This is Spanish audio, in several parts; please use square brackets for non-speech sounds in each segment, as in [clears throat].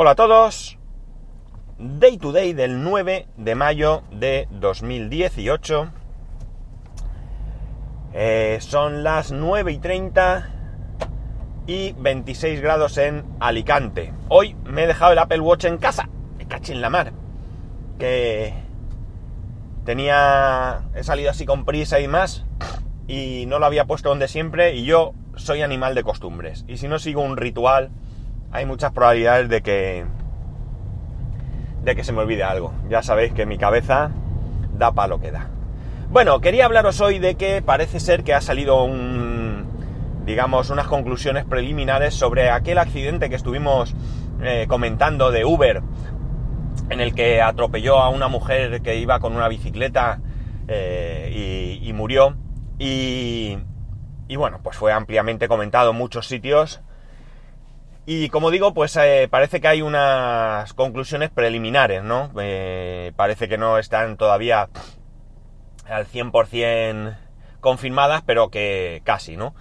Hola a todos. Day to day del 9 de mayo de 2018. Eh, son las 9 y 30 y 26 grados en Alicante. Hoy me he dejado el Apple Watch en casa. Me caché en la mar. Que tenía... He salido así con prisa y más. Y no lo había puesto donde siempre. Y yo soy animal de costumbres. Y si no sigo un ritual hay muchas probabilidades de que de que se me olvide algo. Ya sabéis que mi cabeza da palo que da. Bueno, quería hablaros hoy de que parece ser que ha salido un digamos unas conclusiones preliminares sobre aquel accidente que estuvimos eh, comentando de Uber en el que atropelló a una mujer que iba con una bicicleta eh, y, murió y, y bueno pues fue ampliamente comentado en muchos sitios y como digo, pues eh, parece que hay unas conclusiones preliminares, ¿no? Eh, parece que no están todavía al 100% confirmadas, pero que casi, ¿no?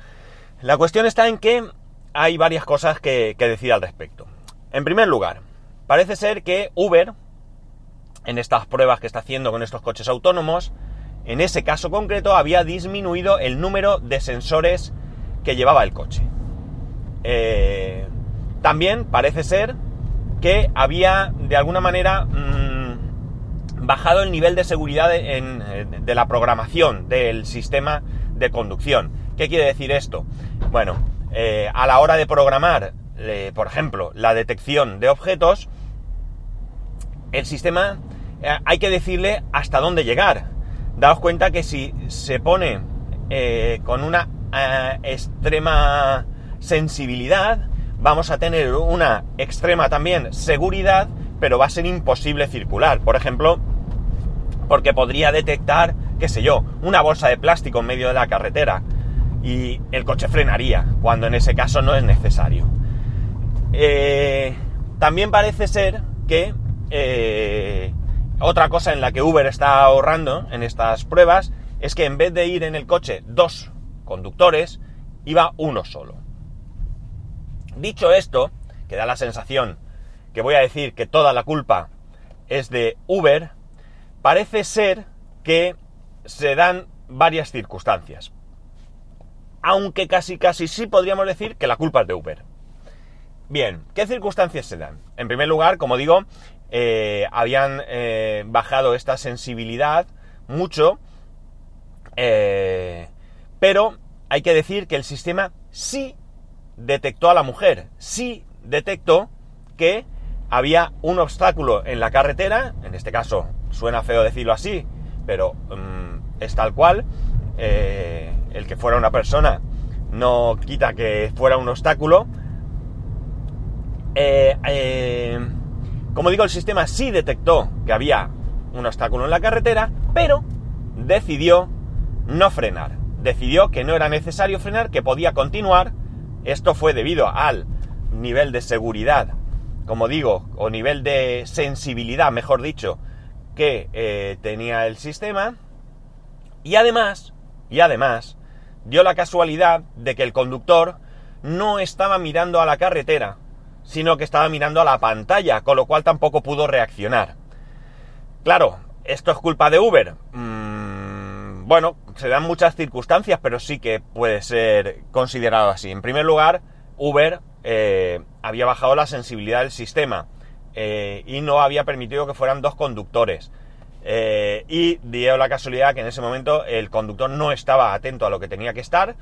La cuestión está en que hay varias cosas que, que decir al respecto. En primer lugar, parece ser que Uber, en estas pruebas que está haciendo con estos coches autónomos, en ese caso concreto había disminuido el número de sensores que llevaba el coche. Eh, también parece ser que había de alguna manera mm, bajado el nivel de seguridad de, la programación del sistema de conducción. ¿Qué quiere decir esto? Bueno, eh, a la hora de programar, eh, por ejemplo, la detección de objetos, el sistema eh, hay que decirle hasta dónde llegar. Daos cuenta que si se pone con una extrema sensibilidad, vamos a tener una extrema también seguridad, pero va a ser imposible circular. Por ejemplo, porque podría detectar, qué sé yo, una bolsa de plástico en medio de la carretera y el coche frenaría, cuando en ese caso no es necesario. Eh, también parece ser que eh, otra cosa en la que Uber está ahorrando en estas pruebas es que en vez de ir en el coche dos conductores, iba uno solo. Dicho esto, que da la sensación que voy a decir que toda la culpa es de Uber, parece ser que se dan varias circunstancias. Aunque casi casi sí podríamos decir que la culpa es de Uber. Bien, ¿qué circunstancias se dan? En primer lugar, como digo, eh, habían eh, bajado esta sensibilidad mucho, eh, pero hay que decir que el sistema sí detectó a la mujer, sí detectó que había un obstáculo en la carretera, en este caso suena feo decirlo así, pero mm, es tal cual, eh, el que fuera una persona no quita que fuera un obstáculo. Eh, eh, como digo, el sistema sí detectó que había un obstáculo en la carretera, pero decidió no frenar. Decidió que no era necesario frenar, que podía continuar esto fue debido al nivel de seguridad, como digo, o nivel de sensibilidad, mejor dicho, que eh, tenía el sistema. Y además, y además, dio la casualidad de que el conductor no estaba mirando a la carretera, sino que estaba mirando a la pantalla, con lo cual tampoco pudo reaccionar. Claro, ¿esto es culpa de Uber? Mm, bueno, se dan muchas circunstancias, pero sí que puede ser considerado así. En primer lugar, Uber eh, había bajado la sensibilidad del sistema eh, y no había permitido que fueran dos conductores. Eh, y dio la casualidad que en ese momento el conductor no estaba atento a lo que tenía que estar,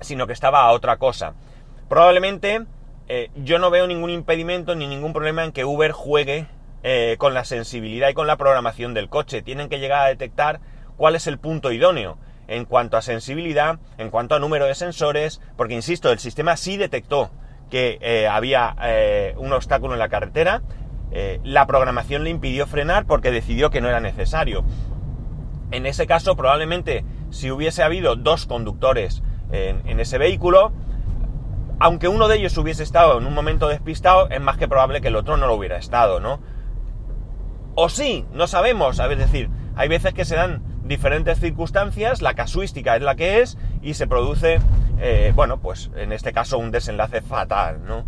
sino que estaba a otra cosa. Probablemente yo no veo ningún impedimento ni ningún problema en que Uber juegue con la sensibilidad y con la programación del coche. Tienen que llegar a detectar cuál es el punto idóneo en cuanto a sensibilidad, en cuanto a número de sensores, porque insisto, el sistema sí detectó que eh, había eh, un obstáculo en la carretera, eh, la programación le impidió frenar porque decidió que no era necesario. En ese caso, probablemente, si hubiese habido dos conductores en, en ese vehículo, aunque uno de ellos hubiese estado en un momento despistado, es más que probable que el otro no lo hubiera estado, ¿no? O sí, no sabemos, ver, decir, hay veces que se dan diferentes circunstancias, la casuística es la que es y se produce, eh, bueno, pues en este caso un desenlace fatal, ¿no?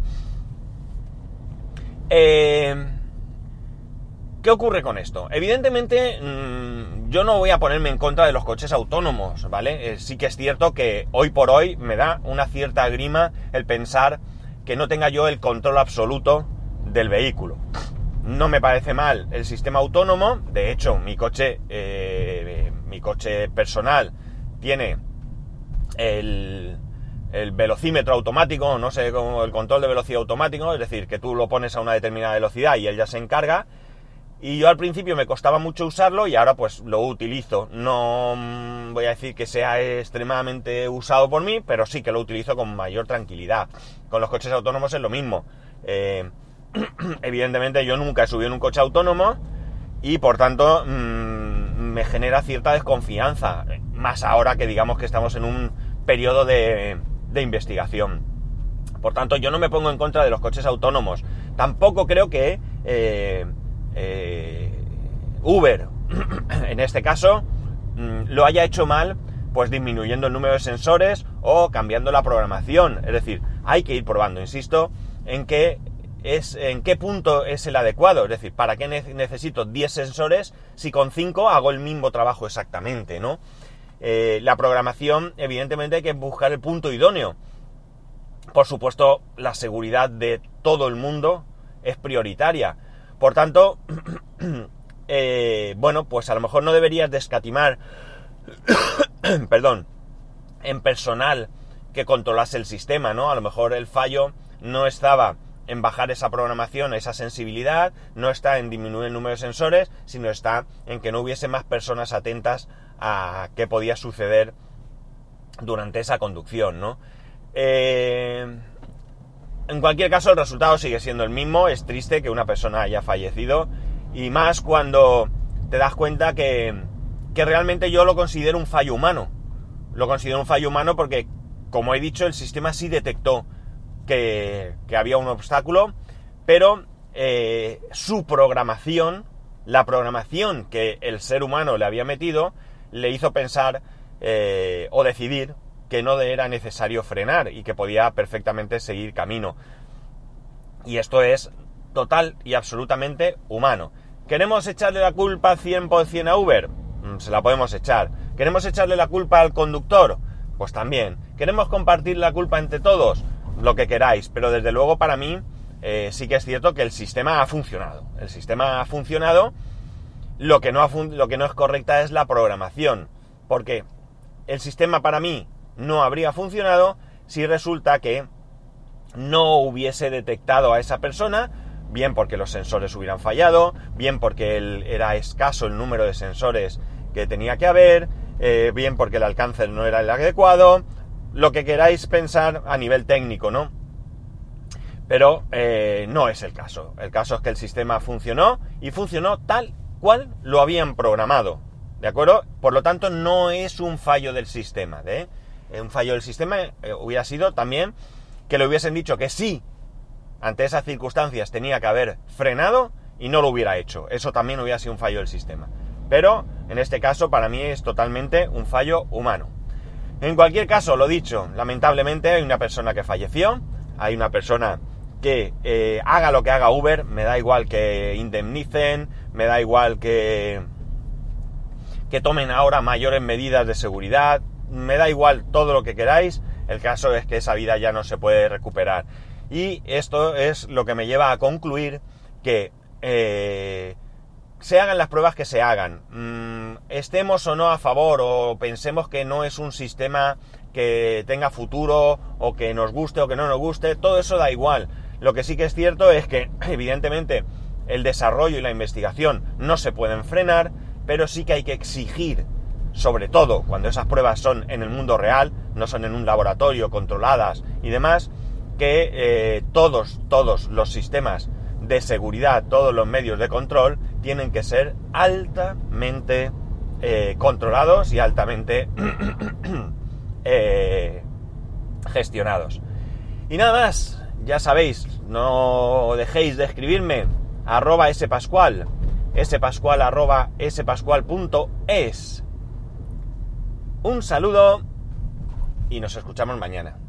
Eh, ¿Qué ocurre con esto? Evidentemente, mm, yo no voy a ponerme en contra de los coches autónomos, ¿vale? Eh, sí que es cierto que hoy por hoy me da una cierta grima el pensar que no tenga yo el control absoluto del vehículo. No me parece mal el sistema autónomo, de hecho, mi coche, eh, coche personal tiene el, el velocímetro automático, no sé, como el control de velocidad automático, es decir, que tú lo pones a una determinada velocidad y él ya se encarga y yo al principio me costaba mucho usarlo y ahora pues lo utilizo. No mm, voy a decir que sea extremadamente usado por mí, pero sí que lo utilizo con mayor tranquilidad. Con los coches autónomos es lo mismo. Eh, [clears throat] evidentemente yo nunca he subido en un coche autónomo y por tanto mm, me genera cierta desconfianza. Más ahora que digamos que estamos en un periodo de, investigación. Por tanto yo no me pongo en contra de los coches autónomos. Tampoco creo que... Eh, eh, Uber, [clears throat] en este caso, mm, lo haya hecho mal, pues disminuyendo el número de sensores o cambiando la programación. Es decir, hay que ir probando, insisto, en qué es, en qué punto es el adecuado. Es decir, ¿para qué necesito 10 sensores si con 5 hago el mismo trabajo exactamente, ¿no? Eh, la programación, evidentemente, hay que buscar el punto idóneo. Por supuesto, la seguridad de todo el mundo es prioritaria. Por tanto, [clears throat] eh, bueno, pues a lo mejor no deberías descatimar, [coughs] perdón, en personal que controlase el sistema, ¿no? A lo mejor el fallo no estaba en bajar esa programación, esa sensibilidad, no está en disminuir el número de sensores, sino está en que no hubiese más personas atentas a qué podía suceder durante esa conducción, ¿no? Eh, en cualquier caso, el resultado sigue siendo el mismo. Es triste que una persona haya fallecido. Y más cuando te das cuenta que, realmente yo lo considero un fallo humano. Lo considero un fallo humano porque, como he dicho, el sistema sí detectó que, había un obstáculo, pero eh, su programación, la programación que el ser humano le había metido, le hizo pensar eh, o decidir que no era necesario frenar y que podía perfectamente seguir camino. Y esto es total y absolutamente humano. ¿Queremos echarle la culpa 100% a Uber? Mm, se la podemos echar. ¿Queremos echarle la culpa al conductor? Pues también. ¿Queremos compartir la culpa entre todos? Lo que queráis, pero desde luego para mí eh, sí que es cierto que el sistema ha funcionado. El sistema ha funcionado. Lo que no, lo que no es correcta es la programación. Porque el sistema para mí no habría funcionado si resulta que no hubiese detectado a esa persona, bien porque los sensores hubieran fallado, bien porque era escaso el número de sensores que tenía que haber, eh, bien porque el alcance no era el adecuado, lo que queráis pensar a nivel técnico, ¿no? Pero eh, no es el caso. El caso es que el sistema funcionó y funcionó tal cual lo habían programado. ¿De acuerdo? Por lo tanto, no es un fallo del sistema. ¿eh? un fallo del sistema eh, hubiera sido también que le hubiesen dicho que sí, ante esas circunstancias tenía que haber frenado y no lo hubiera hecho. Eso también hubiera sido un fallo del sistema. Pero en este caso para mí es totalmente un fallo humano. En cualquier caso, lo dicho, lamentablemente hay una persona que falleció, hay una persona que eh, haga lo que haga Uber, me da igual que indemnicen, me da igual que, que tomen ahora mayores medidas de seguridad, me da igual todo lo que queráis, el caso es que esa vida ya no se puede recuperar. Y esto es lo que me lleva a concluir que eh, se hagan las pruebas que se hagan, mm, estemos o no a favor o pensemos que no es un sistema que tenga futuro o que nos guste o que no nos guste, todo eso da igual. Lo que sí que es cierto es que [clears throat] evidentemente el desarrollo y la investigación no se pueden frenar, pero sí que hay que exigir sobre todo cuando esas pruebas son en el mundo real, no son en un laboratorio controladas y demás, que eh, todos, todos los sistemas de seguridad, todos los medios de control tienen que ser altamente eh, controlados y altamente [clears throat] eh, gestionados. Y nada más, ya sabéis, no dejéis de escribirme arroba spascual, spascual arroba spascual.es un saludo y nos escuchamos mañana.